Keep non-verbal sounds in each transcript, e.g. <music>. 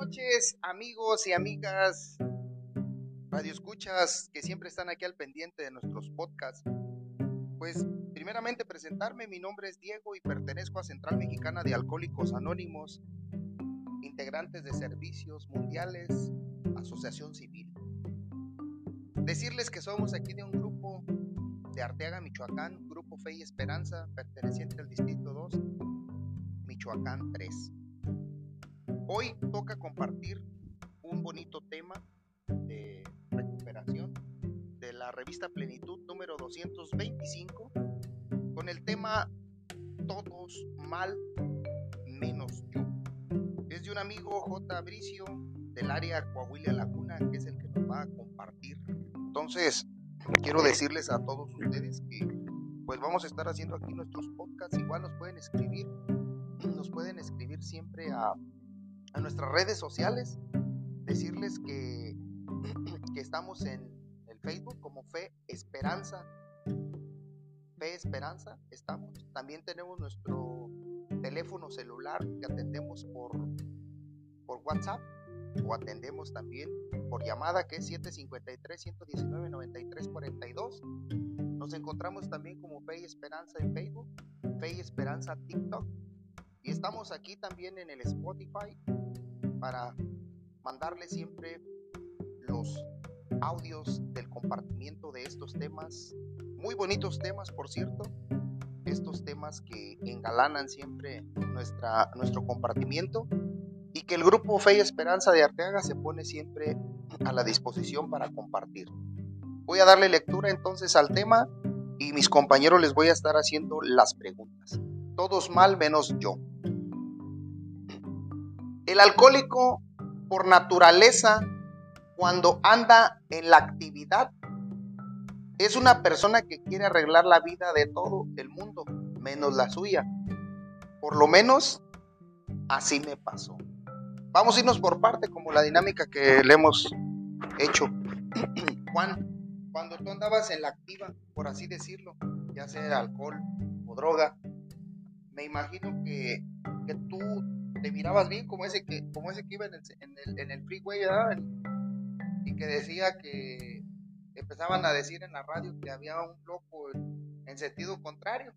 noches, amigos y amigas radioescuchas que siempre están aquí al pendiente de nuestros podcasts. Pues, primeramente presentarme, mi nombre es Diego y pertenezco a Central Mexicana de Alcohólicos Anónimos, integrantes de servicios mundiales, asociación civil. Decirles que somos aquí de un grupo de Arteaga, Michoacán, Grupo Fe y Esperanza, perteneciente al Distrito 2, Michoacán 3. Hoy toca compartir un bonito tema de recuperación de la revista Plenitud número 225 con el tema Todos mal menos yo. Es de un amigo J. Bricio del área Coahuila Laguna que es el que nos va a compartir. Entonces, quiero decirles a todos ustedes que pues vamos a estar haciendo aquí nuestros podcasts. Igual nos pueden escribir, nos pueden escribir siempre a a nuestras redes sociales, decirles que, <clears throat> que estamos en el Facebook como Fe Esperanza. Fe Esperanza, estamos. También tenemos nuestro teléfono celular que atendemos por, por WhatsApp o atendemos también por llamada que es 753-119-9342. Nos encontramos también como Fe Esperanza en Facebook, Fe Esperanza TikTok y estamos aquí también en el Spotify para mandarle siempre los audios del compartimiento de estos temas, muy bonitos temas por cierto, estos temas que engalanan siempre nuestra, nuestro compartimiento y que el grupo Fe y Esperanza de Arteaga se pone siempre a la disposición para compartir. Voy a darle lectura entonces al tema y mis compañeros les voy a estar haciendo las preguntas. Todos mal menos yo. El alcohólico, por naturaleza, cuando anda en la actividad, es una persona que quiere arreglar la vida de todo el mundo, menos la suya. Por lo menos así me pasó. Vamos a irnos por parte, como la dinámica que le hemos hecho. <clears throat> Juan, cuando tú andabas en la activa, por así decirlo, ya sea alcohol o droga, me imagino que, que tú te mirabas bien como ese que, como ese que iba en el, en el, freeway, Y que decía que empezaban a decir en la radio que había un loco en, sentido contrario.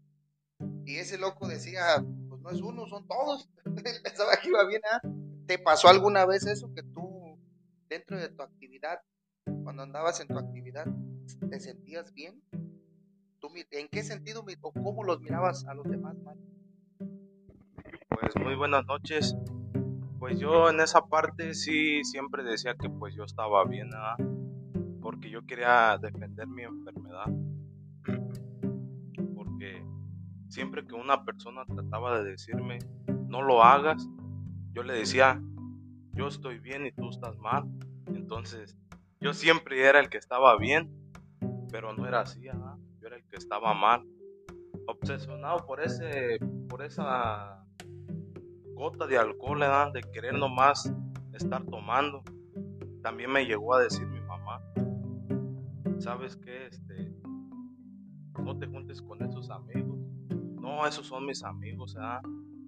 Y ese loco decía, pues no es uno, son todos. <laughs> pensaba que iba bien, ¿ah? ¿Te pasó alguna vez eso que tú, dentro de tu actividad, cuando andabas en tu actividad, te sentías bien? ¿Tú, ¿En qué sentido o cómo los mirabas a los demás, pues muy buenas noches. Pues yo en esa parte sí siempre decía que pues yo estaba bien, porque yo quería defender mi enfermedad. Porque siempre que una persona trataba de decirme, no lo hagas, yo le decía, yo estoy bien y tú estás mal. Entonces, yo siempre era el que estaba bien, pero no era así, yo era el que estaba mal. Obsesionado por ese, por esa gota de alcohol, de querer nomás estar tomando. También me llegó a decir mi mamá, ¿sabes qué? Este, no te juntes con esos amigos. No, esos son mis amigos,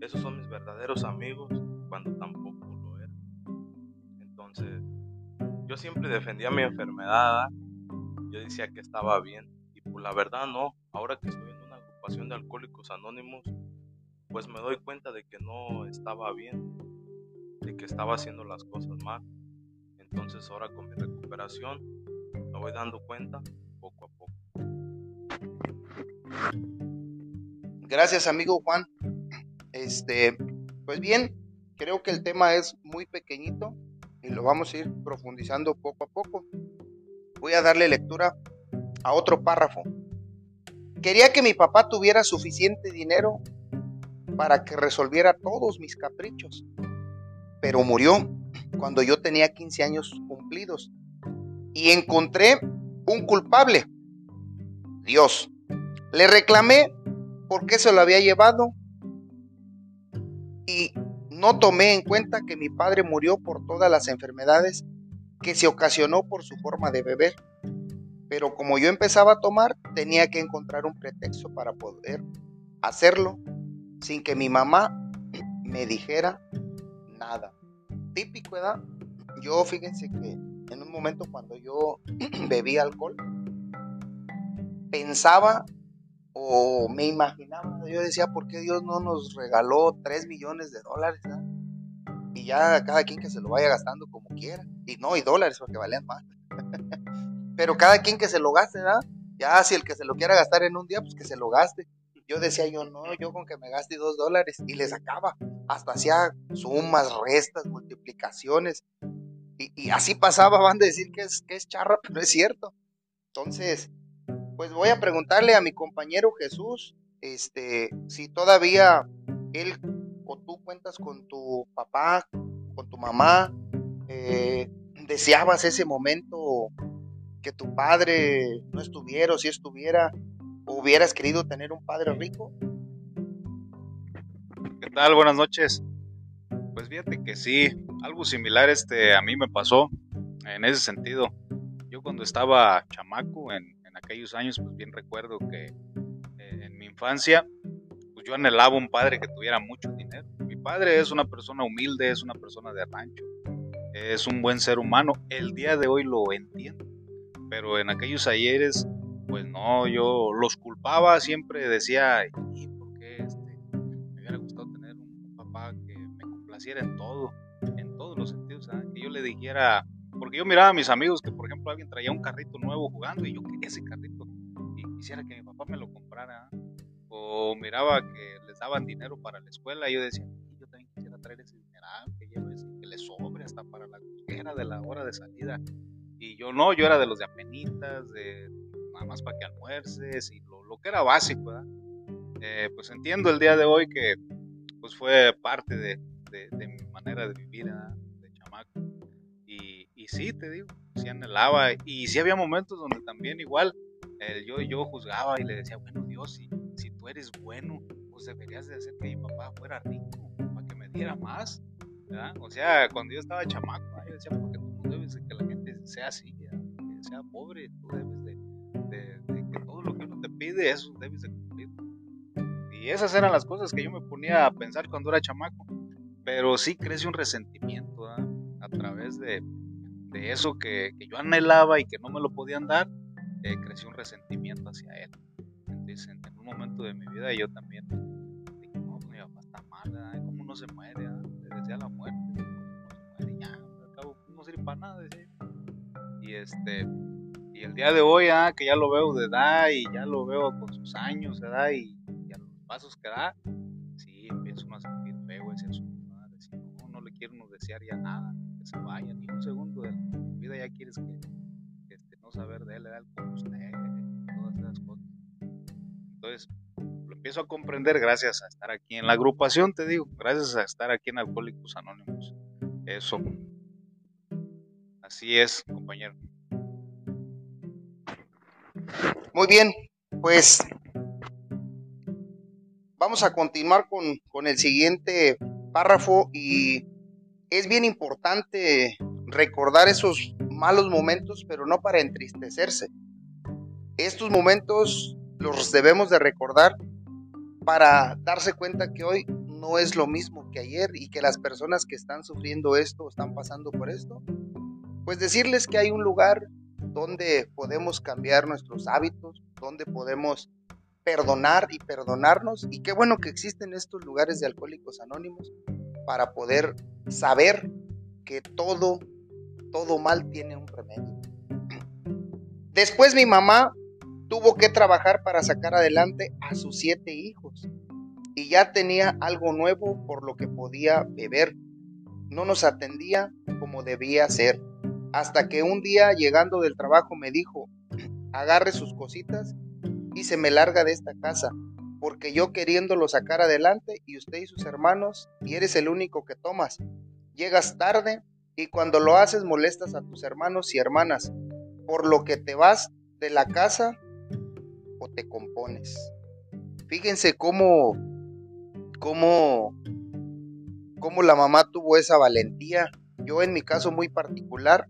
esos son mis verdaderos amigos, cuando tampoco lo eran. Entonces, yo siempre defendía mi enfermedad, yo decía que estaba bien, y por pues la verdad no, ahora que estoy en una agrupación de alcohólicos anónimos, pues me doy cuenta de que no estaba bien, de que estaba haciendo las cosas mal. Entonces ahora con mi recuperación me voy dando cuenta poco a poco. Gracias amigo Juan. Este, pues bien, creo que el tema es muy pequeñito y lo vamos a ir profundizando poco a poco. Voy a darle lectura a otro párrafo. Quería que mi papá tuviera suficiente dinero para que resolviera todos mis caprichos. Pero murió cuando yo tenía 15 años cumplidos y encontré un culpable, Dios. Le reclamé por qué se lo había llevado y no tomé en cuenta que mi padre murió por todas las enfermedades que se ocasionó por su forma de beber. Pero como yo empezaba a tomar, tenía que encontrar un pretexto para poder hacerlo sin que mi mamá me dijera nada. típico, ¿verdad? Yo fíjense que en un momento cuando yo <clears throat> bebía alcohol, pensaba o me imaginaba, yo decía, ¿por qué Dios no nos regaló 3 millones de dólares? Y ya cada quien que se lo vaya gastando como quiera. Y no, y dólares porque valían más. <laughs> Pero cada quien que se lo gaste, ¿verdad? Ya si el que se lo quiera gastar en un día, pues que se lo gaste. Yo decía yo, no, yo con que me gaste dos dólares. Y le sacaba. Hasta hacía sumas, restas, multiplicaciones. Y, así pasaba, van a decir que es, que es charra, pero es cierto. Entonces, pues voy a preguntarle a mi compañero Jesús, este, si todavía él o tú cuentas con tu papá, con tu mamá, eh, deseabas ese momento que tu padre no estuviera o si estuviera, hubieras querido tener un padre rico? ¿Qué tal? Buenas noches. Pues fíjate que sí, algo similar este a mí me pasó en ese sentido. Yo cuando estaba chamaco en, aquellos años, pues bien recuerdo que eh, en mi infancia, pues yo anhelaba un padre que tuviera mucho dinero. Mi padre es una persona humilde, es una persona de rancho, es un buen ser humano. El día de hoy lo entiendo pero en aquellos ayeres, pues no, yo los culpaba, siempre decía, ¿y por qué este, me hubiera gustado tener un papá que me complaciera en todo, en todos los sentidos, que yo le dijera, porque yo miraba a mis amigos que, por ejemplo, alguien traía un carrito nuevo jugando y yo quería ese carrito y quisiera que mi papá me lo comprara, o miraba que les daban dinero para la escuela y yo decía, yo también quisiera traer ese dinero, que lleve que le sobre hasta para la cosquera de la hora de salida y yo no, yo era de los de apenitas, de nada más para que almuerces y lo, que era básico, eh, pues entiendo el día de hoy que pues fue parte de, mi manera de vivir de chamaco. Y, y, sí, te digo, sí anhelaba. Y sí había momentos donde también igual yo, yo juzgaba y le decía, bueno Dios, si, si tú eres bueno, pues deberías de hacer que mi papá fuera rico, para que me diera más. O sea, cuando yo estaba chamaco, yo decía, porque tú no debes de que la gente sea así, que sea pobre, tú debes de, que todo lo que uno te pide, eso debes de cumplir. Y esas eran las cosas que yo me ponía a pensar cuando era chamaco. Pero sí crece un resentimiento a través de, de eso que, que, yo anhelaba y que no me lo podían dar, eh, creció un resentimiento hacia él. Entonces, en, un momento de mi vida yo también dije, no, mi papá está mal, ¿cómo no se muere? Le decía la muerte, ¿cómo no se muere? Ya, al cabo, no sirve para nada, decía y este el día de hoy, ah, que ya lo veo de edad y ya lo veo con sus años. Y, y a los pasos que da, sí, empiezo a sentir feo ese asunto, no, no le quiero no desear ya nada, que se vaya, ni un segundo de tu vida ya quieres que, este, no saber de él. Con usted, todas esas cosas. Entonces, lo empiezo a comprender gracias a estar aquí en la agrupación, te digo, gracias a estar aquí en Alcohólicos Anónimos. Eso, Así es, compañero. Muy bien, pues vamos a continuar con, con el siguiente párrafo y es bien importante recordar esos malos momentos, pero no para entristecerse. Estos momentos los debemos de recordar para darse cuenta que hoy no es lo mismo que ayer y que las personas que están sufriendo esto, están pasando por esto, pues decirles que hay un lugar donde podemos cambiar nuestros hábitos, donde podemos perdonar y perdonarnos. Y qué bueno que existen estos lugares de alcohólicos anónimos para poder saber que todo, todo mal tiene un remedio. <clears throat> Después mi mamá tuvo que trabajar para sacar adelante a sus siete hijos y ya tenía algo nuevo por lo que podía beber. No nos atendía como debía ser hasta que un día llegando del trabajo me dijo, agarre sus cositas y se me larga de esta casa, porque yo queriéndolo sacar adelante y usted y sus hermanos, y eres el único que tomas. Llegas tarde y cuando lo haces molestas a tus hermanos y hermanas, por lo que te vas de la casa o te compones. Fíjense cómo, cómo, cómo la mamá tuvo esa valentía. Yo en mi caso muy particular,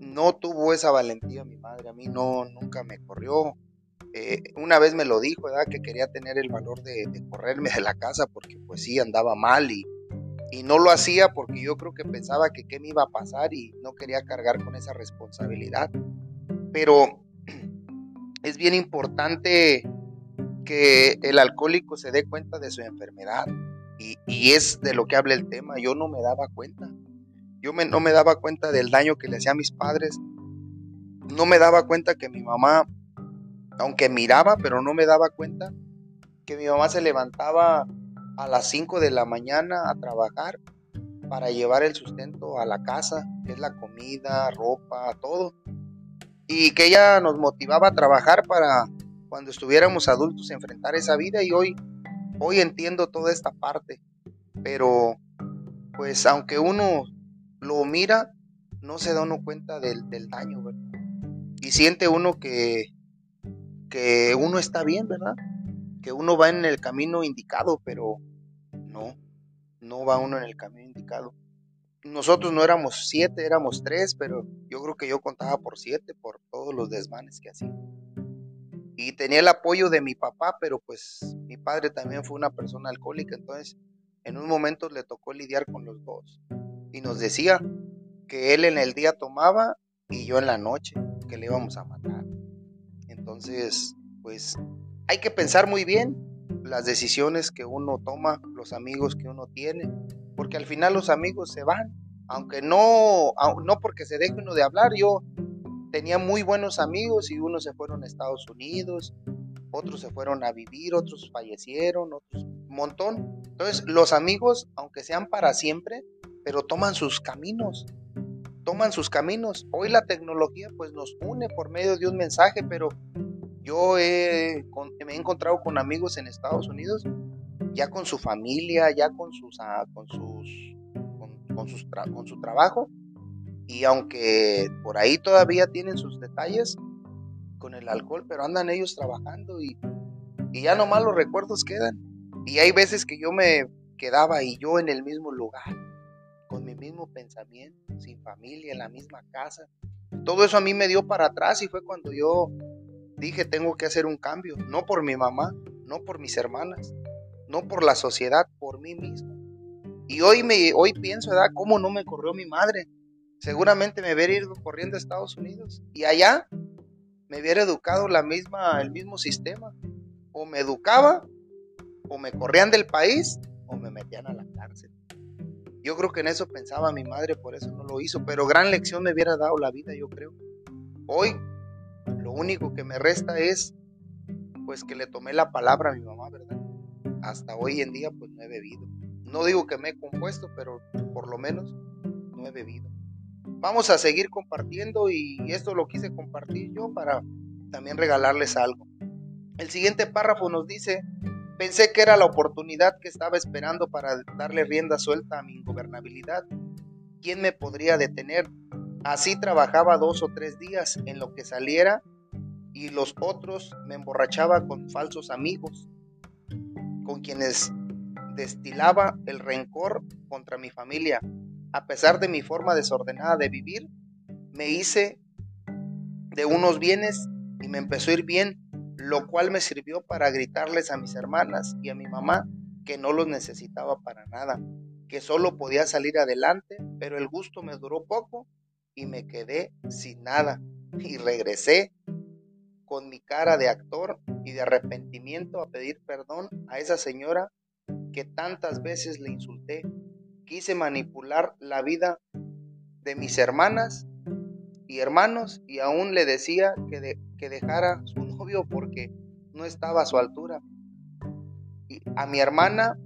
no tuvo esa valentía mi madre, a mí no, nunca me corrió. Eh, una vez me lo dijo, ¿verdad? Que quería tener el valor de, correrme de la casa porque pues sí andaba mal y, no lo hacía porque yo creo que pensaba que qué me iba a pasar y no quería cargar con esa responsabilidad. Pero <clears throat> es bien importante que el alcohólico se dé cuenta de su enfermedad y, es de lo que habla el tema. Yo no me daba cuenta. Yo no me daba cuenta del daño que le hacía a mis padres. No me daba cuenta que mi mamá, aunque miraba, pero no me daba cuenta que mi mamá se levantaba a las 5 de la mañana a trabajar para llevar el sustento a la casa, que es la comida, ropa, todo. Y que ella nos motivaba a trabajar para cuando estuviéramos adultos enfrentar esa vida y hoy hoy entiendo toda esta parte, pero pues aunque uno lo mira, no se da uno cuenta del, daño, ¿verdad? Y siente uno que, que uno está bien, ¿verdad? Que uno va en el camino indicado, pero no, no va uno en el camino indicado. Nosotros no éramos siete, éramos tres, pero yo creo que yo contaba por siete por todos los desmanes que hacía. Y tenía el apoyo de mi papá, pero pues mi padre también fue una persona alcohólica, entonces en un momento le tocó lidiar con los dos. Y nos decía que él en el día tomaba y yo en la noche, que le íbamos a matar. Entonces, pues hay que pensar muy bien las decisiones que uno toma, los amigos que uno tiene, porque al final los amigos se van, aunque no, no porque se deje uno de hablar, yo tenía muy buenos amigos y unos se fueron a Estados Unidos, otros se fueron a vivir, otros fallecieron, otros un montón. Entonces, los amigos, aunque sean para siempre, pero toman sus caminos, toman sus caminos. Hoy la tecnología pues nos une por medio de un mensaje, pero yo me he encontrado con amigos en Estados Unidos, ya con su familia, ya con sus, ah, con sus, con, sus con su trabajo, y aunque por ahí todavía tienen sus detalles con el alcohol, pero andan ellos trabajando y, y ya nomás los recuerdos quedan. Y hay veces que yo me quedaba y yo en el mismo lugar, con mi mismo pensamiento, sin familia, en la misma casa. Todo eso a mí me dio para atrás y fue cuando yo dije tengo que hacer un cambio, no por mi mamá, no por mis hermanas, no por la sociedad, por mí mismo. Y hoy me hoy pienso, ¿verdad? ¿Cómo no me corrió mi madre? seguramente me hubiera ido corriendo a Estados Unidos y allá me hubiera educado la misma, el mismo sistema. O me educaba, o me corrían del país, o me metían a la cárcel. Yo creo que en eso pensaba mi madre, por eso no lo hizo, pero gran lección me hubiera dado la vida, yo creo. Hoy lo único que me resta es pues que le tomé la palabra a mi mamá, ¿verdad? Hasta hoy en día pues no he bebido. No digo que me he compuesto, pero por lo menos no he bebido vamos a seguir compartiendo y esto lo quise compartir yo para también regalarles algo. El siguiente párrafo nos dice, pensé que era la oportunidad que estaba esperando para darle rienda suelta a mi ingobernabilidad. ¿Quién me podría detener? Así trabajaba dos o tres días en lo que saliera y los otros me emborrachaba con falsos amigos, con quienes destilaba el rencor contra mi familia, a pesar de mi forma desordenada de vivir, me hice de unos bienes y me empezó a ir bien, lo cual me sirvió para gritarles a mis hermanas y a mi mamá que no los necesitaba para nada, que solo podía salir adelante, pero el gusto me duró poco y me quedé sin nada. Y regresé con mi cara de actor y de arrepentimiento a pedir perdón a esa señora que tantas veces le insulté. Quise manipular la vida de mis hermanas y hermanos y aún le decía que, que dejara su porque no estaba a su altura. Y a mi hermana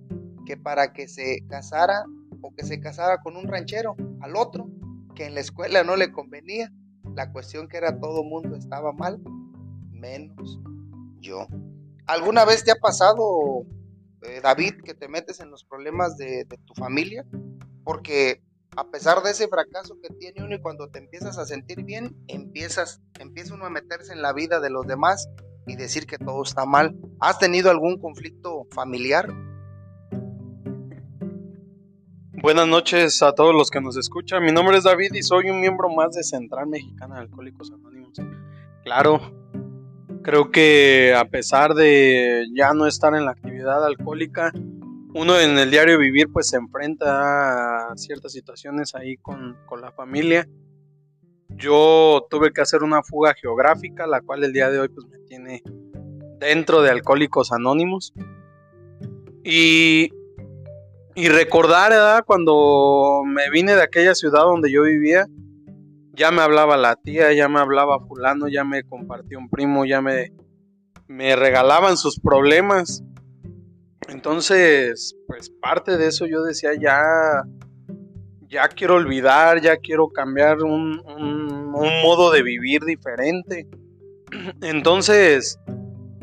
que para que se casara o que se casara con un ranchero, al otro, que en la escuela no le convenía. La cuestión que era todo mundo estaba mal, menos yo. ¿Alguna vez te ha pasado eh, David, que te metes en los problemas de, tu familia, porque a pesar de ese fracaso que tiene uno y cuando te empiezas a sentir bien, empiezas, empieza uno a meterse en la vida de los demás y decir que todo está mal. ¿Has tenido algún conflicto familiar? Buenas noches a todos los que nos escuchan. Mi nombre es David y soy un miembro más de Central Mexicana de Alcohólicos Anónimos. Claro, Creo que a pesar de ya no estar en la actividad alcohólica, uno en el diario vivir pues se enfrenta a ciertas situaciones ahí con, con la familia. Yo tuve que hacer una fuga geográfica, la cual el día de hoy pues me tiene dentro de Alcohólicos Anónimos. Y, y recordar, cuando me vine de aquella ciudad donde yo vivía, ya me hablaba la tía, ya me hablaba fulano, ya me compartió un primo, ya me, me regalaban sus problemas. Entonces, pues parte de eso yo decía, ya, ya quiero olvidar, ya quiero cambiar un, modo de vivir diferente. <clears throat> Entonces,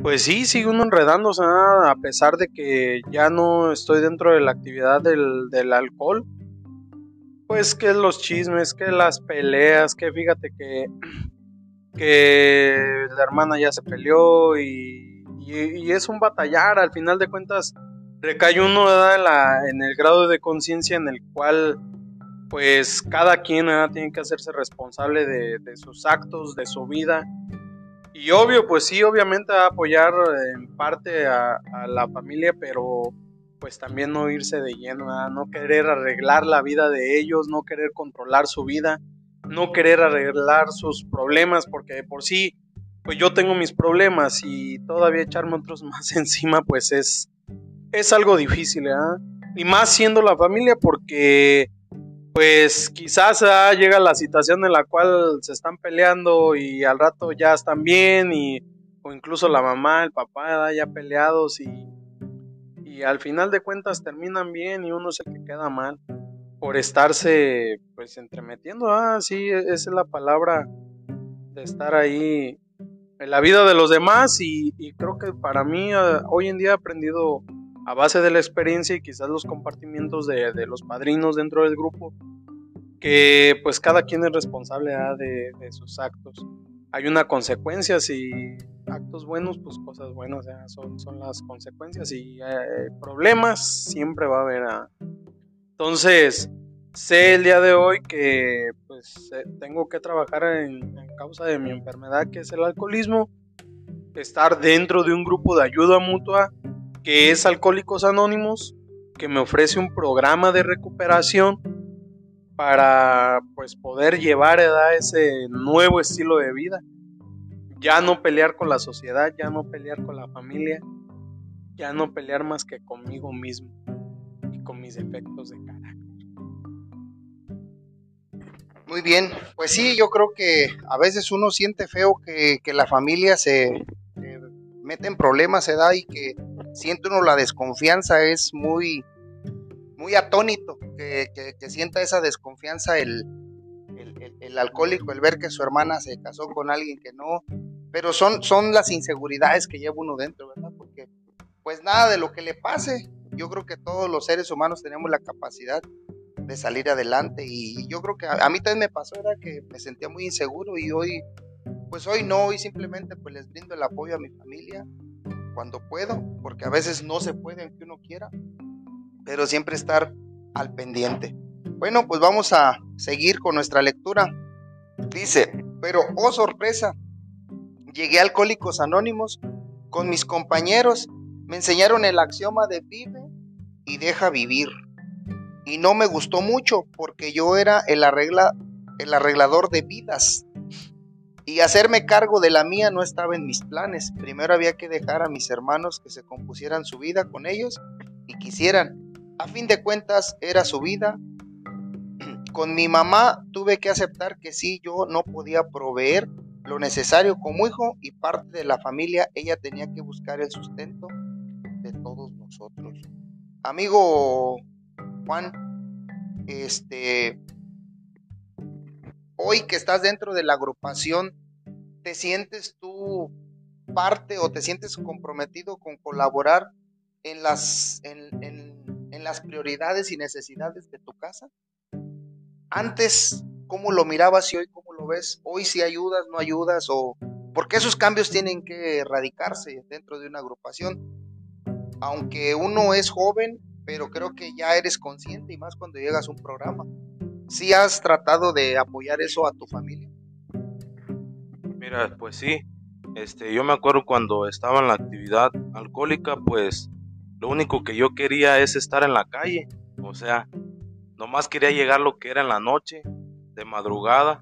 pues sí, sigue uno enredándose a pesar de que ya no estoy dentro de la actividad del, del alcohol. Pues que los chismes, que las peleas, que fíjate que, <clears throat> que la hermana ya se peleó y, y, es un batallar, al final de cuentas recae uno en, el grado de conciencia en el cual pues cada quien tiene que hacerse responsable de, sus actos, de su vida. Y obvio, pues sí, obviamente apoyar en parte a, la familia, pero pues también no irse de lleno, no querer arreglar la vida de ellos, no querer controlar su vida, no querer arreglar sus problemas, porque de por sí, pues yo tengo mis problemas y todavía echarme otros <laughs> más encima, pues es, es algo difícil, ¿eh? Y más siendo la familia, porque pues quizás ah, llega la situación en la cual se están peleando y al rato ya están bien y o incluso la mamá, el papá ya peleados y, y al final de cuentas terminan bien y uno es el que queda mal por estarse pues entremetiendo, ah sí, e-, esa es la palabra de estar ahí en la vida de los demás y, creo que para mí ah, hoy en día he aprendido a base de la experiencia y quizás los compartimientos de, los padrinos dentro del grupo, que pues cada quien es responsable de, sus actos. Hay una consecuencia, si actos buenos, pues cosas buenas son, son, las consecuencias y eh, problemas siempre va a haber. Entonces, sé el día de hoy que pues eh, tengo que trabajar en, causa de mi enfermedad que es el alcoholismo, estar dentro de un grupo de ayuda mutua que es Alcohólicos Anónimos, que me ofrece un programa de recuperación para pues poder llevar a ese nuevo estilo de vida. Ya no pelear con la sociedad, ya no pelear con la familia, ya no pelear más que conmigo mismo y con mis efectos de carácter. Muy bien, pues sí, yo creo que a veces uno siente feo que, que la familia se, mete en problemas, se da y que siente uno la desconfianza, es muy, muy atónito que, sienta esa desconfianza el, el, alcohólico, el ver que su hermana se casó con alguien que no, pero son, son las inseguridades que lleva uno dentro, ¿verdad? Porque pues nada de lo que le pase, yo creo que todos los seres humanos tenemos la capacidad de salir adelante y yo creo que a, a mí también me pasó, era que me sentía muy inseguro y hoy pues hoy no, hoy simplemente pues les brindo el apoyo a mi familia cuando puedo, porque a veces no se puede aunque uno quiera, pero siempre estar al pendiente. Bueno, pues vamos a seguir con nuestra lectura. Dice, pero oh sorpresa, llegué a Alcohólicos Anónimos con mis compañeros, me enseñaron el axioma de vive y deja vivir. Y no me gustó mucho porque yo era el, arregla, el arreglador de vidas y hacerme cargo de la mía no estaba en mis planes. Primero había que dejar a mis hermanos que se compusieran su vida con ellos y quisieran. A fin de cuentas era su vida. <clears throat> Con mi mamá tuve que aceptar que sí, yo no podía proveer lo necesario como hijo y parte de la familia, ella tenía que buscar el sustento de todos nosotros. Amigo Juan, este, hoy que estás dentro de la agrupación, ¿te sientes tú parte o te sientes comprometido con colaborar en las, en, las prioridades y necesidades de tu casa? Antes, ¿cómo lo mirabas y hoy cómo lo ves? Hoy si ayudas, no ayudas o porque esos cambios tienen que erradicarse dentro de una agrupación. Aunque uno es joven, pero creo que ya eres consciente y más cuando llegas a un programa. ¿Sí has tratado de apoyar eso a tu familia? Mira, pues sí. Este, yo me acuerdo cuando estaba en la actividad alcohólica, pues lo único que yo quería es estar en la calle. O sea, nomás quería llegar lo que era en la noche, de madrugada.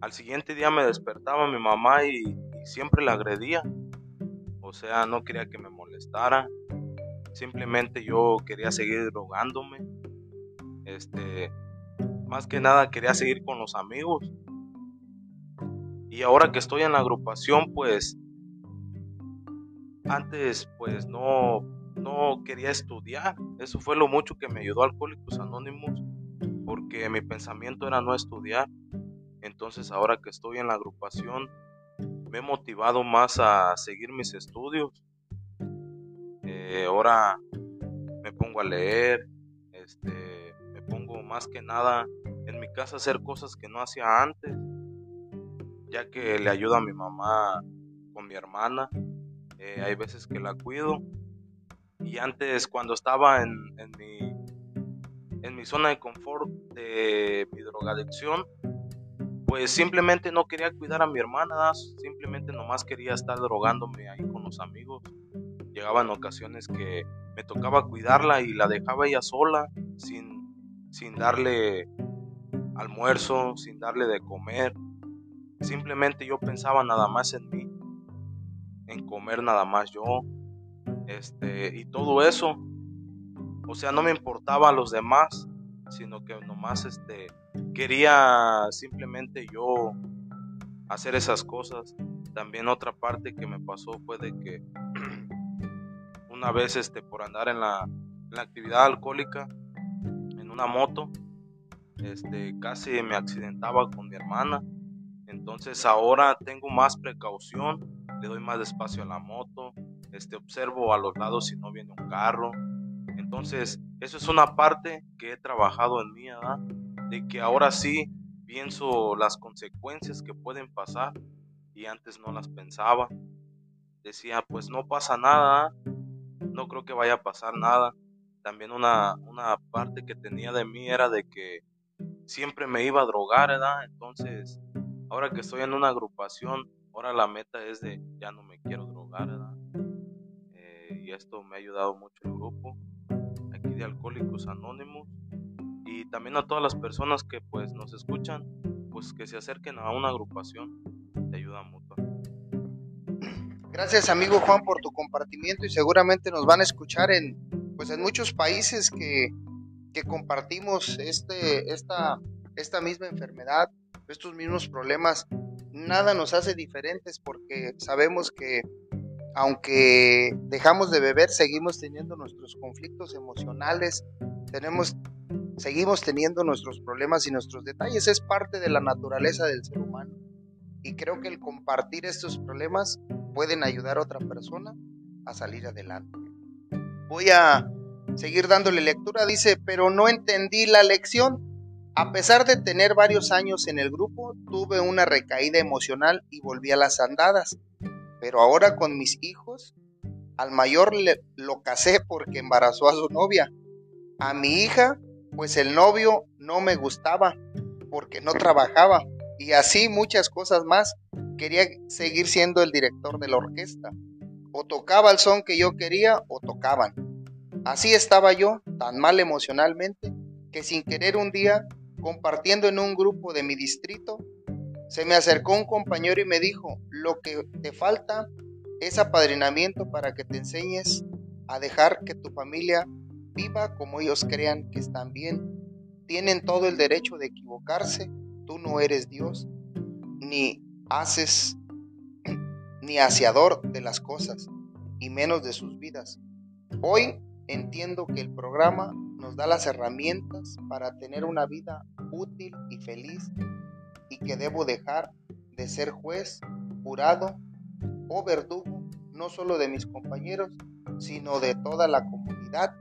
Al siguiente día me despertaba mi mamá y, y siempre la agredía. O sea, no quería que me molestara. Simplemente yo quería seguir drogándome. Este, más que nada quería seguir con los amigos. Y ahora que estoy en la agrupación, pues antes pues no no quería estudiar. Eso fue lo mucho que me ayudó Alcohólicos Anónimos, porque mi pensamiento era no estudiar. Entonces ahora que estoy en la agrupación, me he motivado más a seguir mis estudios. Eh, ahora me pongo a leer, este, me pongo más que nada en mi casa a hacer cosas que no hacía antes, ya que le ayudo a mi mamá con mi hermana. Eh, hay veces que la cuido y antes, cuando estaba en, mi, en mi zona de confort de mi drogadicción, pues simplemente no quería cuidar a mi hermana, simplemente nomás quería estar drogándome ahí con los amigos. Llegaban ocasiones que me tocaba cuidarla y la dejaba ella sola, sin, sin darle almuerzo, sin darle de comer. Simplemente yo pensaba nada más en mí, en comer nada más yo, este, y todo eso. O sea, no me importaba a los demás, sino que nomás este, quería simplemente yo hacer esas cosas. También otra parte que me pasó fue de que una vez este, por andar en la, en la actividad alcohólica, en una moto, este, casi me accidentaba con mi hermana. Entonces ahora tengo más precaución, le doy más espacio a la moto, este, observo a los lados si no viene un carro. Entonces, eso es una parte que he trabajado en mí, ¿verdad? De que ahora sí pienso las consecuencias que pueden pasar y antes no las pensaba. Decía, pues no pasa nada, no creo que vaya a pasar nada. También una, una parte que tenía de mí era de que siempre me iba a drogar, ¿verdad? Entonces, ahora que estoy en una agrupación, ahora la meta es de ya no me quiero drogar, ¿verdad? y esto me ha ayudado mucho el grupo aquí de Alcohólicos Anónimos y también a todas las personas que pues nos escuchan, pues que se acerquen a una agrupación de ayuda mutua. Gracias amigo Juan por tu compartimiento y seguramente nos van a escuchar en pues en muchos países que, que compartimos este, esta, esta misma enfermedad, estos mismos problemas. Nada nos hace diferentes porque sabemos que aunque dejamos de beber, seguimos teniendo nuestros conflictos emocionales, tenemos, seguimos teniendo nuestros problemas y nuestros detalles. Es parte de la naturaleza del ser humano. Y creo que el compartir estos problemas pueden ayudar a otra persona a salir adelante. Voy a seguir dándole lectura. Dice, pero no entendí la lección. A pesar de tener varios años en el grupo, tuve una recaída emocional y volví a las andadas. Pero ahora con mis hijos, al mayor lo casé porque embarazó a su novia. A mi hija, pues el novio no me gustaba porque no trabajaba. Y así muchas cosas más. Quería seguir siendo el director de la orquesta. O tocaba el son que yo quería o tocaban. Así estaba yo, tan mal emocionalmente, que sin querer un día, compartiendo en un grupo de mi distrito, se me acercó un compañero y me dijo, lo que te falta es apadrinamiento para que te enseñes a dejar que tu familia viva como ellos crean que están bien. Tienen todo el derecho de equivocarse. Tú no eres Dios, ni haces, ni haciador de las cosas, y menos de sus vidas. Hoy entiendo que el programa nos da las herramientas para tener una vida útil y feliz y que debo dejar de ser juez, jurado o verdugo, no solo de mis compañeros, sino de toda la comunidad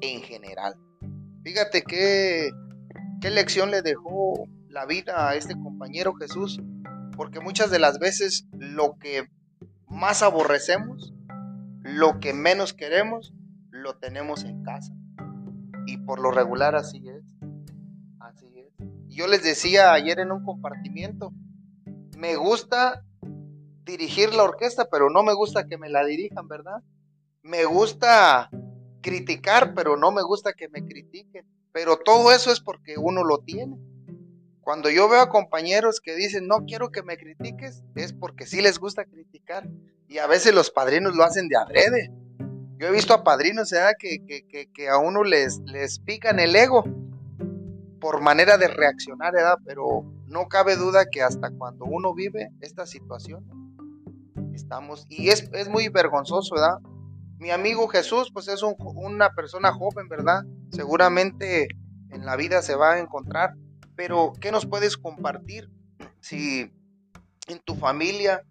en general. Fíjate qué, qué lección le dejó la vida a este compañero Jesús, porque muchas de las veces lo que más aborrecemos, lo que menos queremos, lo tenemos en casa. Y por lo regular así es. Así es. Yo les decía ayer en un compartimiento, me gusta dirigir la orquesta, pero no me gusta que me la dirijan, ¿verdad? me gusta criticar, pero no me gusta que me critiquen. Pero todo eso es porque uno lo tiene. Cuando yo veo a compañeros que dicen, no quiero que me critiques, es porque sí les gusta criticar. Y a veces los padrinos lo hacen de adrede. Yo he visto a padrinos Que, que, que, a uno les, les pican el ego por manera de reaccionar, ¿verdad? Pero no cabe duda que hasta cuando uno vive esta situación, estamos, y es, es muy vergonzoso, ¿verdad? Mi amigo Jesús, pues es una persona joven, ¿verdad? Seguramente en la vida se va a encontrar, pero ¿qué nos puedes compartir? Si en tu familia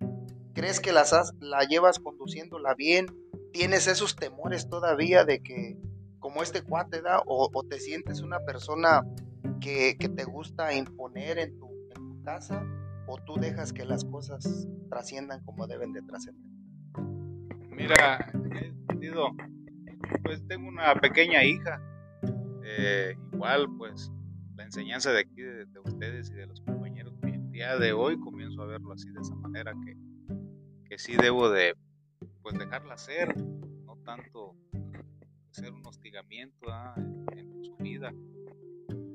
crees que las la llevas conduciéndola bien, tienes esos temores todavía de que, como este cuate, da, o, te sientes una persona que, te gusta imponer en tu, en tu casa, o tú dejas que las cosas trasciendan como deben de trascender. Mira, pues tengo una pequeña hija. Eh, igual, pues la enseñanza de aquí, de, ustedes y de los compañeros, el día de hoy comienzo a verlo así, de esa manera que, que sí debo de pues dejarla ser, no tanto ser un hostigamiento en, su vida,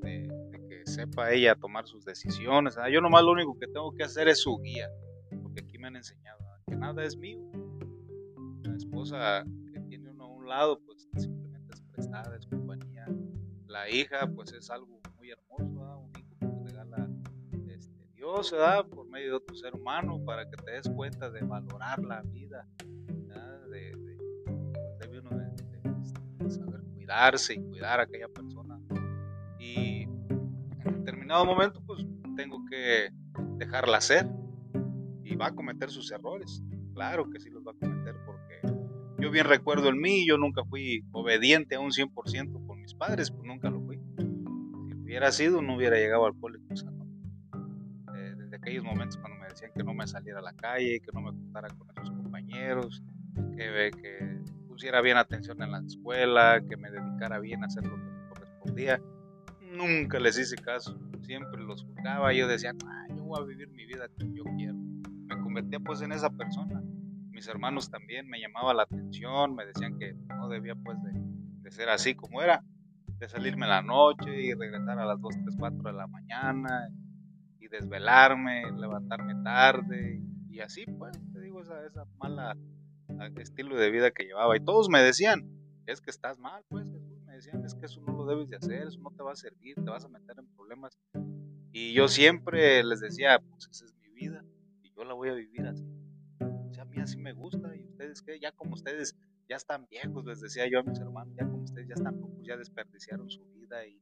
de, que sepa ella tomar sus decisiones. Yo nomás lo único que tengo que hacer es su guía, porque aquí me han enseñado que nada es mío. La esposa que tiene uno a un lado, pues simplemente es prestada, es compañía. La hija, pues es algo Dios, ¿verdad? por medio de otro ser humano, para que te des cuenta de valorar la vida, de, saber cuidarse y cuidar a aquella persona. Y en determinado momento, pues tengo que dejarla ser y va a cometer sus errores. Claro que sí los va a cometer porque yo bien recuerdo en mí, yo nunca fui obediente a un 100% con mis padres, pues nunca lo fui. Si hubiera sido, no hubiera llegado al desde aquellos momentos cuando me decían que no me saliera a la calle, que no me juntara con esos compañeros, que, que pusiera bien atención en la escuela, que me dedicara bien a hacer lo que me correspondía. Nunca les hice caso, siempre los juzgaba. Yo decía, ah, yo voy a vivir mi vida como yo quiero. Me convertía pues en esa persona. Mis hermanos también me llamaban la atención, me decían que no debía pues de, de ser así como era, de salirme la noche y regresar a las 2, 3, 4 de la mañana desvelarme, levantarme tarde y así pues, te digo, esa, esa mala estilo de vida que llevaba. Y todos me decían, es que estás mal, pues me decían, es que eso no lo debes de hacer, eso no te va a servir, te vas a meter en problemas. Y yo siempre les decía, pues esa es mi vida y yo la voy a vivir así. O sea, a mí así me gusta y ustedes que ya como ustedes ya están viejos, les decía yo a mis hermanos, ya como ustedes ya están pocos, ya desperdiciaron su vida y,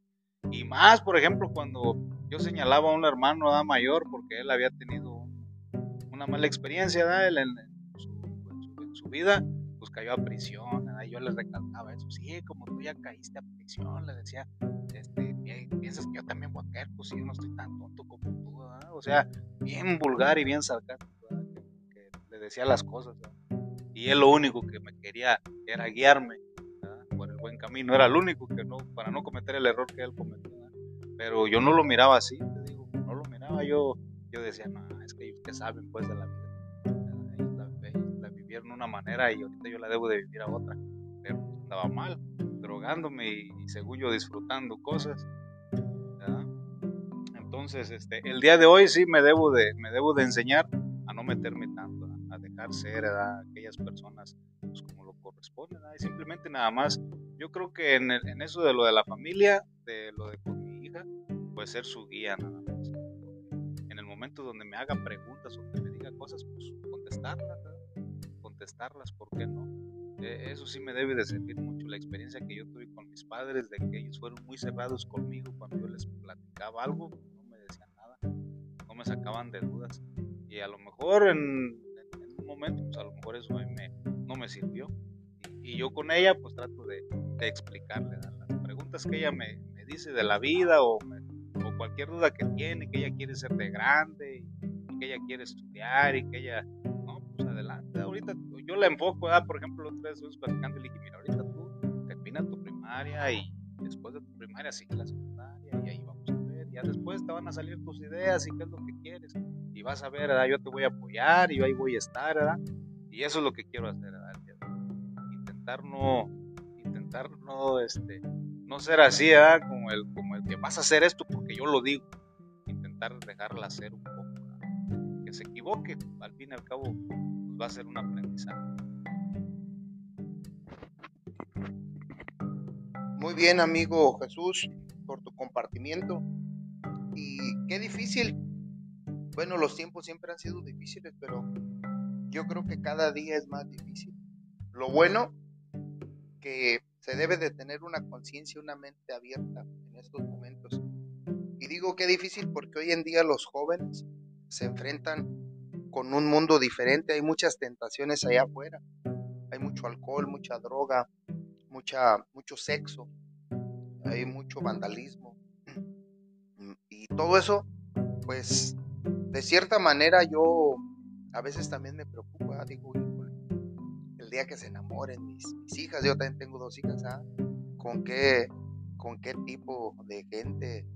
y más, por ejemplo, cuando yo señalaba a un hermano mayor porque él había tenido una mala experiencia, ¿da? Él, en, su vida, pues cayó a prisión. Yo les recalcaba eso, sí, como tú ya caíste a prisión, le decía, este, piensas que yo también voy a caer, pues sí, no estoy tan tonto como tú, o sea, bien vulgar y bien sarcástico, que, le decía las cosas. Y él lo único que me quería era guiarme buen camino, era el único que no, para no cometer el error que él cometió. Pero yo no lo miraba así, te digo, no lo miraba, yo, yo decía, no, es que ellos que saben pues de la vida en una manera y ahorita yo la debo de vivir a otra. Pero estaba mal, drogándome y, según yo disfrutando cosas. Entonces, este, el día de hoy sí me debo de, me debo de enseñar a no meterme tanto, a dejar ser a aquellas personas pues, como lo corresponde. Y simplemente nada más, yo creo que en, en, eso de lo de la familia, de lo de con mi hija, pues ser su guía nada más. En el momento donde me haga preguntas o que me diga cosas, pues contestarlas contestarlas, ¿por qué no? E, eso sí me debe de servir mucho la experiencia que yo tuve con mis padres, de que ellos fueron muy cerrados conmigo cuando yo les platicaba algo, no me decían nada, no me sacaban de dudas. Y a lo mejor en, un momento, pues a lo mejor eso a mí no me sirvió. Y, yo con ella pues trato de, de explicarle las preguntas que ella me, me dice de la vida o, o cualquier duda que tiene, que ella quiere ser de grande, y que ella quiere estudiar y que ella adelante. Ahorita yo la enfoco, por ejemplo, otra vez estuvimos platicando y le dije, mira, ahorita tú termina tu primaria y después de tu primaria sigue la secundaria y ahí vamos a ver. Ya después te van a salir tus ideas y qué es lo que quieres. Y vas a ver, Yo te voy a apoyar y yo ahí voy a estar, Y eso es lo que quiero hacer, intentar no, intentar no, este, no ser así, ¿ah? como, el, como el que vas a hacer esto porque yo lo digo. Intentar dejarla hacer un poco. Que se equivoque, al fin y al cabo pues, va a ser un aprendizaje. Muy bien, amigo Jesús, por tu compartimiento. Y qué difícil. Bueno, los tiempos siempre han sido difíciles, pero yo creo que cada día es más difícil. Lo bueno que se debe de tener una conciencia, una mente abierta en estos momentos. Y digo que difícil porque hoy en día los jóvenes se enfrentan con un mundo diferente, hay muchas tentaciones allá afuera. Hay mucho alcohol, mucha droga, mucha, mucho sexo, hay mucho vandalismo. Y todo eso, pues, de cierta manera yo a veces también me preocupa, digo, día que se enamoren mis, hijas, yo también tengo dos hijas, ¿ah? ¿Con qué, con qué tipo de gente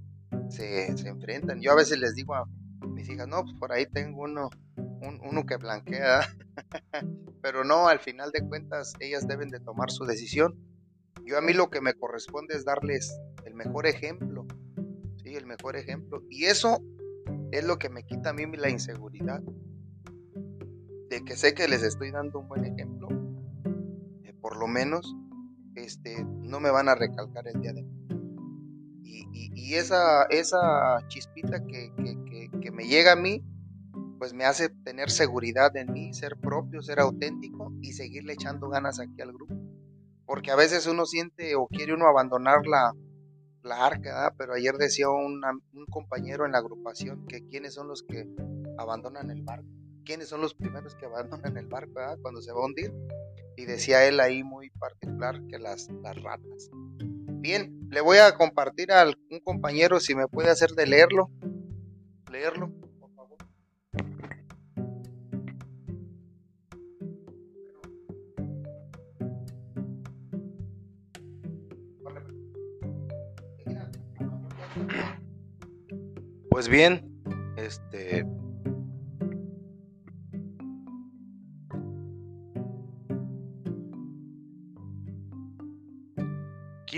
se, enfrentan? Yo a veces les digo a mis hijas, no, pues por ahí tengo uno, uno que blanquea, <laughs> pero no, al final de cuentas ellas deben de tomar su decisión. Yo a mí lo que me corresponde es darles el mejor ejemplo, sí, el mejor ejemplo. Y eso es lo que me quita a mí la inseguridad de que sé que les estoy dando un buen ejemplo, lo menos este, no me van a recalcar el día de hoy. Y, esa, esa chispita que, me llega a mí, pues me hace tener seguridad en mí, ser propio, ser auténtico y seguirle echando ganas aquí al grupo. Porque a veces uno siente o quiere uno abandonar la, la arca, pero ayer decía un compañero en la agrupación que quiénes son los que abandonan el barco quiénes son los primeros que abandonan el barco cuando se va a hundir. Y decía él ahí muy particular que las, las ratas. Bien, le voy a compartir a un compañero si me puede hacer de leerlo. Leerlo, por favor. Pues bien, este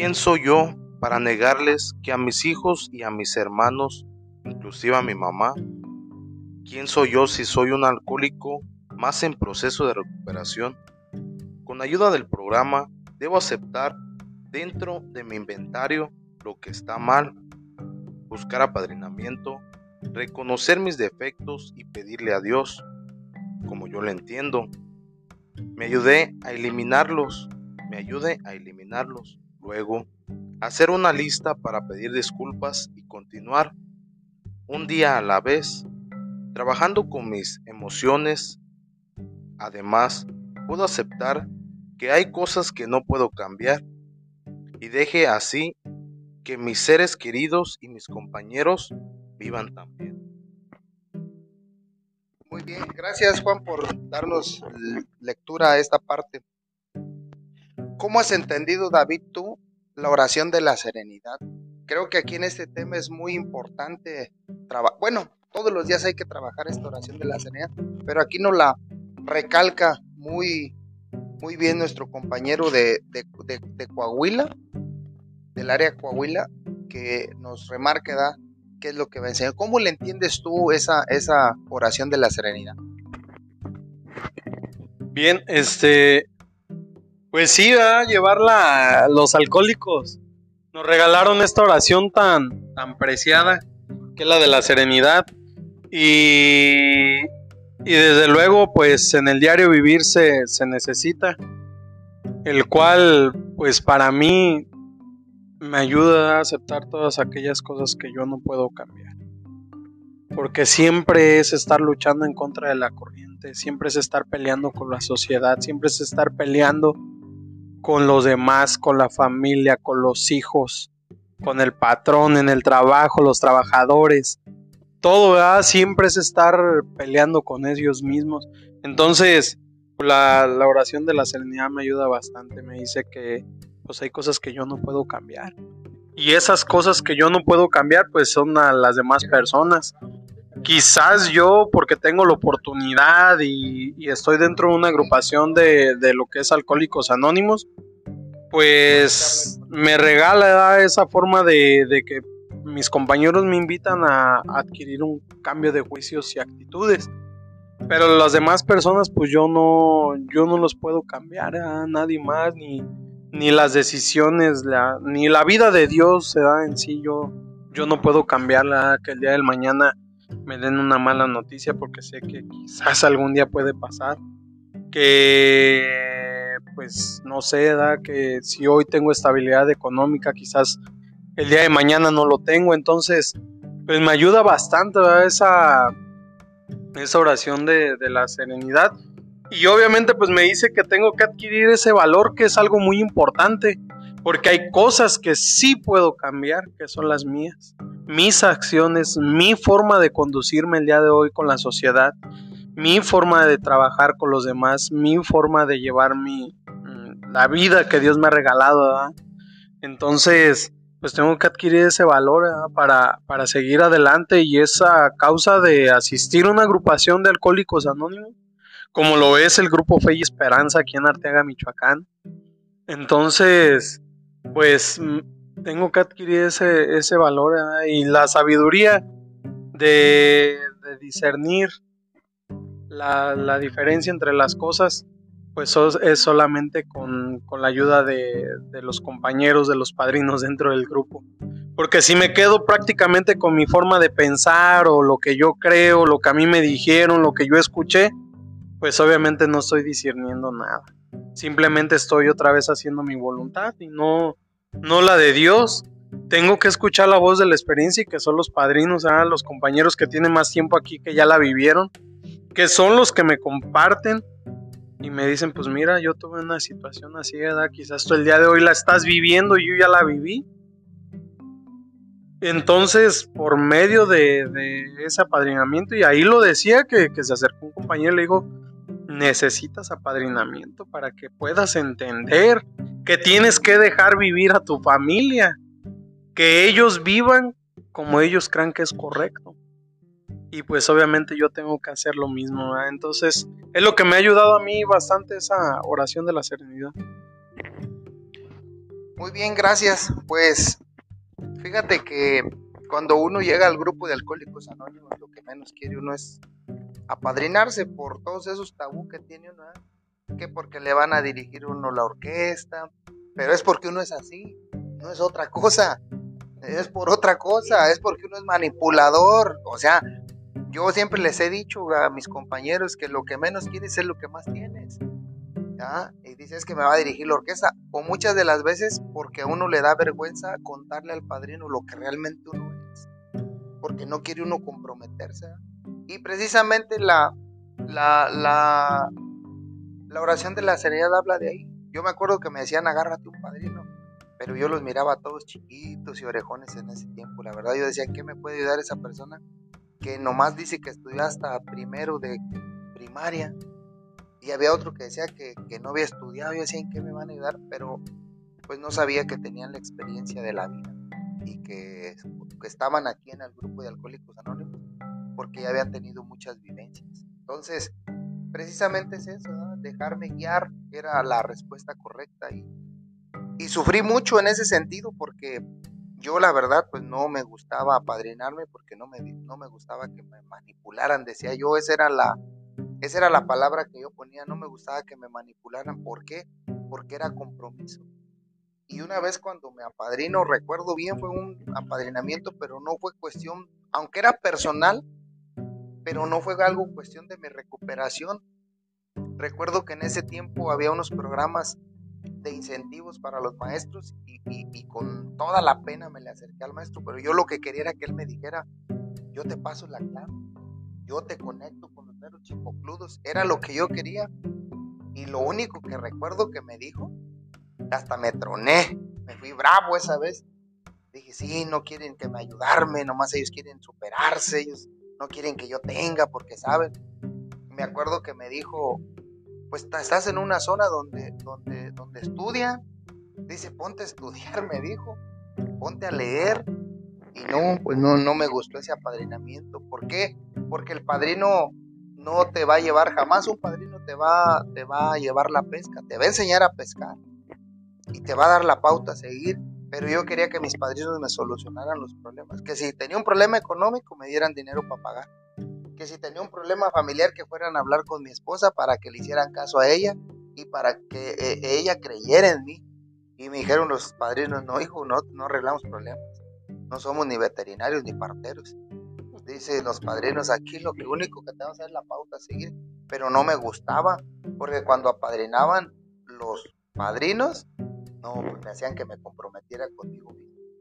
¿Quién soy yo para negarles que a mis hijos y a mis hermanos, inclusive a mi mamá, quién soy yo si soy un alcohólico más en proceso de recuperación? Con ayuda del programa, debo aceptar dentro de mi inventario lo que está mal, buscar apadrinamiento, reconocer mis defectos y pedirle a Dios, como yo lo entiendo, me ayude a eliminarlos, me ayude a eliminarlos Luego, hacer una lista para pedir disculpas y continuar un día a la vez, trabajando con mis emociones. Además, puedo aceptar que hay cosas que no puedo cambiar y deje así que mis seres queridos y mis compañeros vivan también. Muy bien, gracias Juan por darnos lectura a esta parte. ¿Cómo has entendido, David, tú la oración de la serenidad? Creo que aquí en este tema es muy importante trabajar. Bueno, todos los días hay que trabajar esta oración de la serenidad, pero aquí nos la recalca muy, muy bien nuestro compañero de, Coahuila, del área Coahuila, que nos remarca da, qué es lo que va a enseñar. ¿Cómo le entiendes tú esa, esa oración de la serenidad? Bien, este, pues sí, a llevarla a los alcohólicos. Nos regalaron esta oración tan, tan preciada, que es la de la serenidad. Y, y desde luego, pues en el diario vivir se, se necesita. El cual, pues para mí, me ayuda a aceptar todas aquellas cosas que yo no puedo cambiar. Porque siempre es estar luchando en contra de la corriente, siempre es estar peleando con la sociedad, siempre es estar peleando con los demás, con la familia, con los hijos, con el patrón en el trabajo, los trabajadores. Todo, ¿verdad? Siempre es estar peleando con ellos mismos. Entonces, la, la, oración de la serenidad me ayuda bastante. Me dice que pues hay cosas que yo no puedo cambiar. Y esas cosas que yo no puedo cambiar, pues son a las demás personas. Quizás yo, porque tengo la oportunidad y, y estoy dentro de una agrupación de, de, lo que es Alcohólicos Anónimos, pues me regala esa forma de, de que mis compañeros me invitan a adquirir un cambio de juicios y actitudes. Pero las demás personas, pues yo no, yo no los puedo cambiar a nadie más, ni, ni las decisiones, la, ni la vida de Dios se da en sí. Yo, yo no puedo cambiarla, que el día del mañana me den una mala noticia, porque sé que quizás algún día puede pasar. Que, pues, no sé, da que si hoy tengo estabilidad económica, quizás el día de mañana no lo tengo. Entonces, pues me ayuda bastante esa esa oración de, de, la serenidad. Y obviamente pues me dice que tengo que adquirir ese valor que es algo muy importante, porque hay cosas que sí puedo cambiar, que son las mías, mis acciones, mi forma de conducirme el día de hoy con la sociedad, mi forma de trabajar con los demás, mi forma de llevar mi, mm, la vida que Dios me ha regalado. Entonces, pues tengo que adquirir ese valor para, para, seguir adelante y esa causa de asistir a una agrupación de alcohólicos anónimos, como lo es el grupo Fe y Esperanza aquí en Arteaga, Michoacán. Entonces, pues tengo que adquirir ese, ese valor y la sabiduría de, de discernir la, la diferencia entre las cosas pues es solamente con, con la ayuda de, de, los compañeros, de los padrinos dentro del grupo. Porque si me quedo prácticamente con mi forma de pensar o lo que yo creo, lo que a mí me dijeron, lo que yo escuché, pues obviamente no estoy discerniendo nada. Simplemente estoy otra vez haciendo mi voluntad y no, no la de Dios. Tengo que escuchar la voz de la experiencia y que son los padrinos, ¿ah? los compañeros que tienen más tiempo aquí, que ya la vivieron, que son los que me comparten y me dicen, pues mira, yo tuve una situación así. Quizás tú el día de hoy la estás viviendo y yo ya la viví. Entonces, por medio de, de ese apadrinamiento, y ahí lo decía que, que se acercó un compañero y le dijo, necesitas apadrinamiento para que puedas entender que tienes que dejar vivir a tu familia, que ellos vivan como ellos crean que es correcto y pues obviamente yo tengo que hacer lo mismo. Entonces es lo que me ha ayudado a mí bastante esa oración de la serenidad. Muy bien, gracias. Pues fíjate que cuando uno llega al grupo de alcohólicos anónimos, lo que menos quiere uno es apadrinarse por todos esos tabú que tiene uno, ¿eh? que porque le van a dirigir uno la orquesta, pero es porque uno es así, no es otra cosa, es por otra cosa, es porque uno es manipulador, o sea, yo siempre les he dicho a mis compañeros que lo que menos quieres es lo que más tienes. ¿ya? Y dices que me va a dirigir la orquesta. O muchas de las veces porque uno le da vergüenza contarle al padrino lo que realmente uno es. Porque no quiere uno comprometerse. Y precisamente la, la, la, oración de la serenidad habla de ahí. Yo me acuerdo que me decían agárrate un padrino. Pero yo los miraba todos chiquitos y orejones en ese tiempo. La verdad yo decía, ¿qué me puede ayudar esa persona? que nomás dice que estudió hasta primero de primaria. Y había otro que decía que, que no había estudiado. Yo decía, ¿en qué me van a ayudar? Pero pues no sabía que tenían la experiencia de la vida y que, que estaban aquí en el grupo de Alcohólicos Anónimos porque ya habían tenido muchas vivencias. Entonces, precisamente es eso, ¿no? dejarme guiar era la respuesta correcta y, y sufrí mucho en ese sentido porque yo la verdad pues no me gustaba apadrinarme porque no me, no me gustaba que me manipularan, decía yo, esa era la, esa era la palabra que yo ponía, no me gustaba que me manipularan, ¿por qué? Porque era compromiso. Y una vez cuando me apadrino, recuerdo bien, fue un apadrinamiento, pero no fue cuestión, aunque era personal, pero no fue algo cuestión de mi recuperación. Recuerdo que en ese tiempo había unos programas de incentivos para los maestros y, y, con toda la pena me le acerqué al maestro, pero yo lo que quería era que él me dijera, yo te paso la clave, yo te conecto con los meros chipocludos, era lo que yo quería. Y lo único que recuerdo que me dijo, hasta me troné, me fui bravo esa vez. Dije, sí, no quieren que me ayudarme, nomás ellos quieren superarse, ellos no quieren que yo tenga, porque saben. Me acuerdo que me dijo, pues estás en una zona donde, donde, donde estudian. Dice, ponte a estudiar, <laughs> me dijo. Ponte a leer. Y no, pues no, no me gustó ese apadrinamiento. ¿Por qué? Porque el padrino no te va a llevar jamás, un padrino te va, te va a llevar la pesca, te va a enseñar a pescar y te va a dar la pauta a seguir. Pero yo quería que mis padrinos me solucionaran los problemas. Que si tenía un problema económico me dieran dinero para pagar. Que si tenía un problema familiar que fueran a hablar con mi esposa para que le hicieran caso a ella y para que eh, ella creyera en mí. Y me dijeron los padrinos, no hijo, no, no arreglamos problemas. No somos ni veterinarios ni parteros. Dice los padrinos, aquí lo único que tenemos es la pauta a seguir. Pero no me gustaba, porque cuando apadrinaban los padrinos, no, pues me hacían que me comprometiera conmigo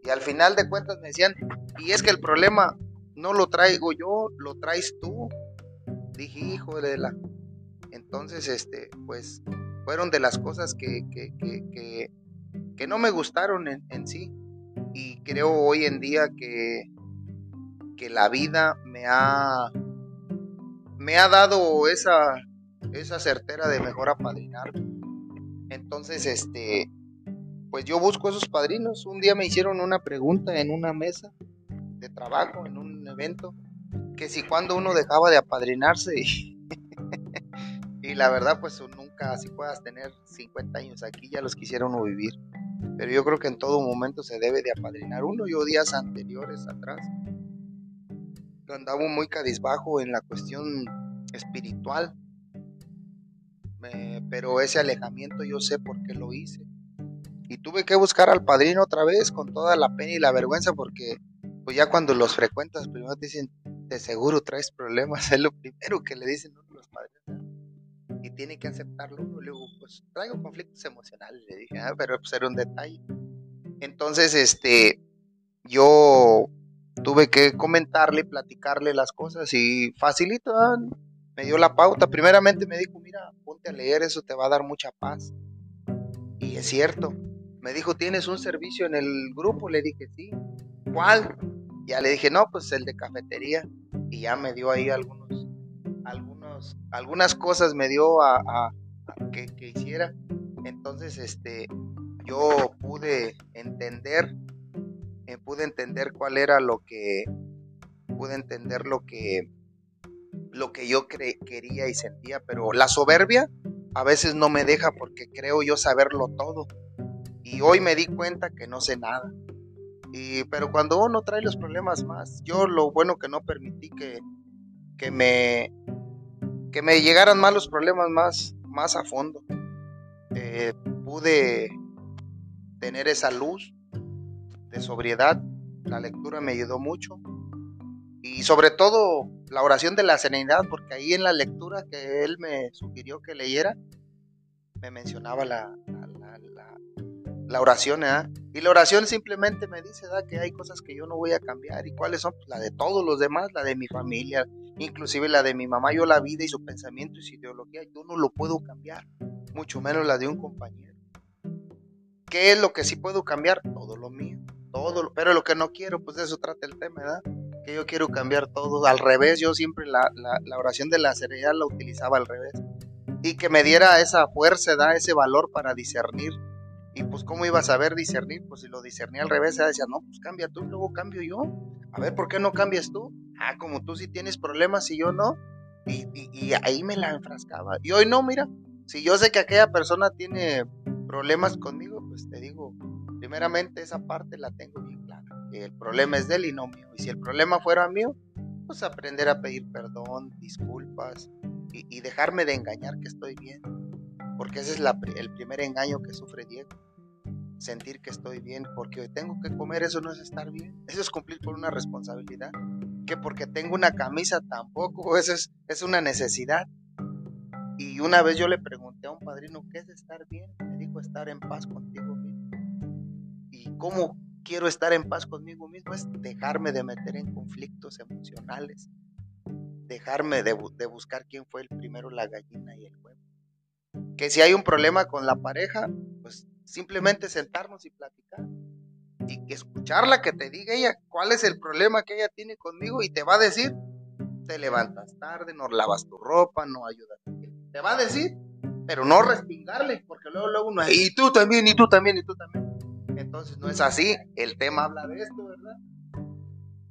Y al final de cuentas me decían, y es que el problema no lo traigo yo, lo traes tú. Dije, hijo de la. Entonces, este, pues, fueron de las cosas que, que, que, que, no me gustaron en, en, sí. Y creo hoy en día que, que la vida me ha, me ha dado esa, esa certera de mejor apadrinar. Entonces, este, pues yo busco esos padrinos. Un día me hicieron una pregunta en una mesa de trabajo, en un evento, que si cuando uno dejaba de apadrinarse y, <laughs> la verdad pues nunca, si puedas tener 50 años aquí, ya los quisiera uno vivir. Pero yo creo que en todo momento se debe de apadrinar uno. Yo días anteriores atrás andaba muy cadizbajo en la cuestión espiritual. pero ese alejamiento yo sé por qué lo hice y tuve que buscar al padrino otra vez con toda la pena y la vergüenza porque pues ya cuando los frecuentas primero te dicen de seguro traes problemas <laughs> es lo primero que le dicen los padrinos y tiene que aceptarlo uno pues traigo conflictos emocionales le dije ah, pero pues era un detalle entonces este yo tuve que comentarle platicarle las cosas y facilito ah, me dio la pauta. Primeramente me dijo mira ponte a leer eso te va a dar mucha paz y es cierto me dijo, ¿tienes un servicio en el grupo? Le dije, sí. ¿Cuál? Ya le dije, no, pues el de cafetería. Y ya me dio ahí algunos, algunos, algunas cosas me dio a, que, hiciera. Entonces, este, yo pude entender, eh, pude entender cuál era lo que, pude entender lo que, lo que yo quería y sentía, pero la soberbia a veces no me deja porque creo yo saberlo todo y hoy me di cuenta que no sé nada. Y, pero cuando uno trae los problemas más, yo lo bueno que no permití que, que, me, que me llegaran más los problemas más, más a fondo. Eh, pude tener esa luz de sobriedad, la lectura me ayudó mucho y sobre todo la oración de la serenidad, porque ahí en la lectura que él me sugirió que leyera, me mencionaba la, la oración, ¿eh? Y la oración simplemente me dice, ¿da? Que hay cosas que yo no voy a cambiar. ¿Y cuáles son? Pues la de todos los demás, la de mi familia, inclusive la de mi mamá. Yo la vida y su pensamiento y su ideología, yo no lo puedo cambiar, mucho menos la de un compañero. ¿Qué es lo que sí puedo cambiar? Todo lo mío, todo, pero lo que no quiero, pues de eso trata el tema, ¿verdad? Que yo quiero cambiar todo. Al revés, yo siempre la, la, la oración de la serenidad la utilizaba al revés. Y que me diera esa fuerza, da ese valor para discernir y pues, ¿cómo iba a saber discernir? Pues si lo discernía al revés, ella decía, no, pues cambia tú, luego cambio yo. A ver, ¿por qué no cambias tú? Ah, como tú sí tienes problemas y yo no. Y, ahí me la enfrascaba. Y hoy no, mira, si yo sé que aquella persona tiene problemas conmigo, pues te digo, primeramente esa parte la tengo bien clara. El problema es de él y no mío. Y si el problema fuera mío, pues aprender a pedir perdón, disculpas y, y dejarme de engañar que estoy bien. Porque ese es la, el primer engaño que sufre Diego sentir que estoy bien, porque tengo que comer, eso no es estar bien, <laughs> eso es cumplir con una responsabilidad, que porque tengo una camisa tampoco, <laughs> eso es, es una necesidad. Y una vez yo le pregunté a un padrino, ¿qué es estar bien? Me dijo, estar en paz contigo mismo. ¿Y cómo quiero estar en paz conmigo mismo? Es dejarme de meter en conflictos emocionales, dejarme de, de buscar quién fue el primero, la gallina y el huevo. Que si hay un problema con la pareja, pues simplemente sentarnos y platicar y escucharla que te diga ella cuál es el problema que ella tiene conmigo y te va a decir, te levantas tarde, no lavas tu ropa, no ayudas. Te va a decir, pero no respingarle, porque luego, luego uno, y tú también, y tú también, y tú también. Entonces no es así, el tema habla de esto, ¿verdad?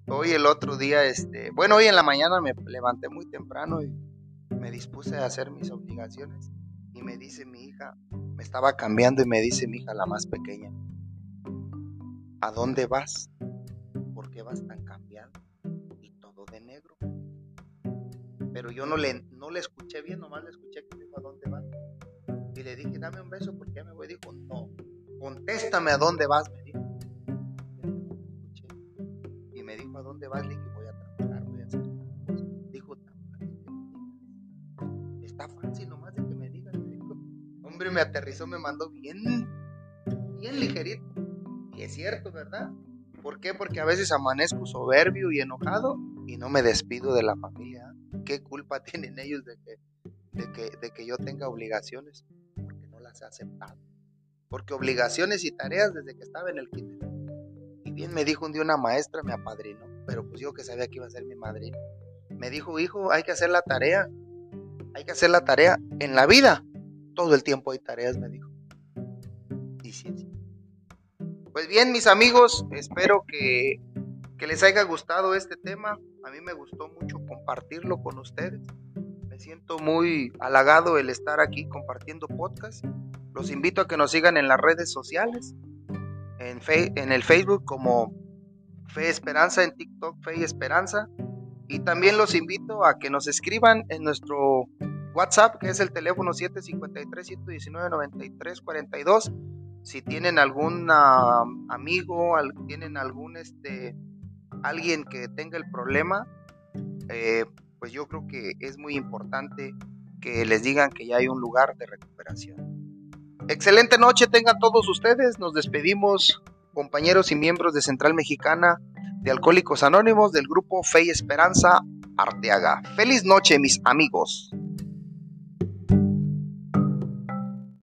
hoy el otro día, este, bueno, hoy en la mañana me levanté muy temprano y me dispuse a hacer mis obligaciones y me dice mi hija, me estaba cambiando y me dice mi hija la más pequeña, ¿a dónde vas? ¿Por qué vas tan cambiado? Y todo de negro. Pero yo no le, no le escuché bien, nomás le escuché que dijo, ¿a dónde vas? Y le dije, dame un beso porque ya me voy. Dijo, no, contéstame a dónde vas, me dijo. Y me dijo, ¿a dónde vas? Le dije, me aterrizó, me mandó bien, bien ligerito. Y es cierto, ¿verdad? ¿Por qué? Porque a veces amanezco soberbio y enojado y no me despido de la familia. ¿Qué culpa <laughs> tienen ellos de que, de que, de que yo tenga obligaciones? Porque no las he aceptado. Porque obligaciones y tareas desde que estaba en el kinder. Y bien me dijo un día una maestra, me apadrinó, pero pues yo que sabía que iba a ser mi madrina. Me dijo, hijo, hay que hacer la tarea. Hay que hacer la tarea en la vida. Todo el tiempo hay tareas, me dijo. Y sí, sí. Pues bien, mis amigos, espero que, que les haya gustado este tema. A mí me gustó mucho compartirlo con ustedes. Me siento muy halagado el estar aquí compartiendo podcast. Los invito a que nos sigan en las redes sociales, en, fe, en el Facebook como Fe Esperanza, en TikTok Fe Esperanza. Y también los invito a que nos escriban en nuestro WhatsApp, que es el teléfono 753-119-9342. Si tienen algún uh, amigo, tienen algún este, alguien que tenga el problema, eh, pues yo creo que es muy importante que les digan que ya hay un lugar de recuperación. Excelente noche tengan todos ustedes. Nos despedimos, compañeros y miembros de Central Mexicana de Alcohólicos Anónimos del grupo Fe y Esperanza Arteaga. Feliz noche, mis amigos.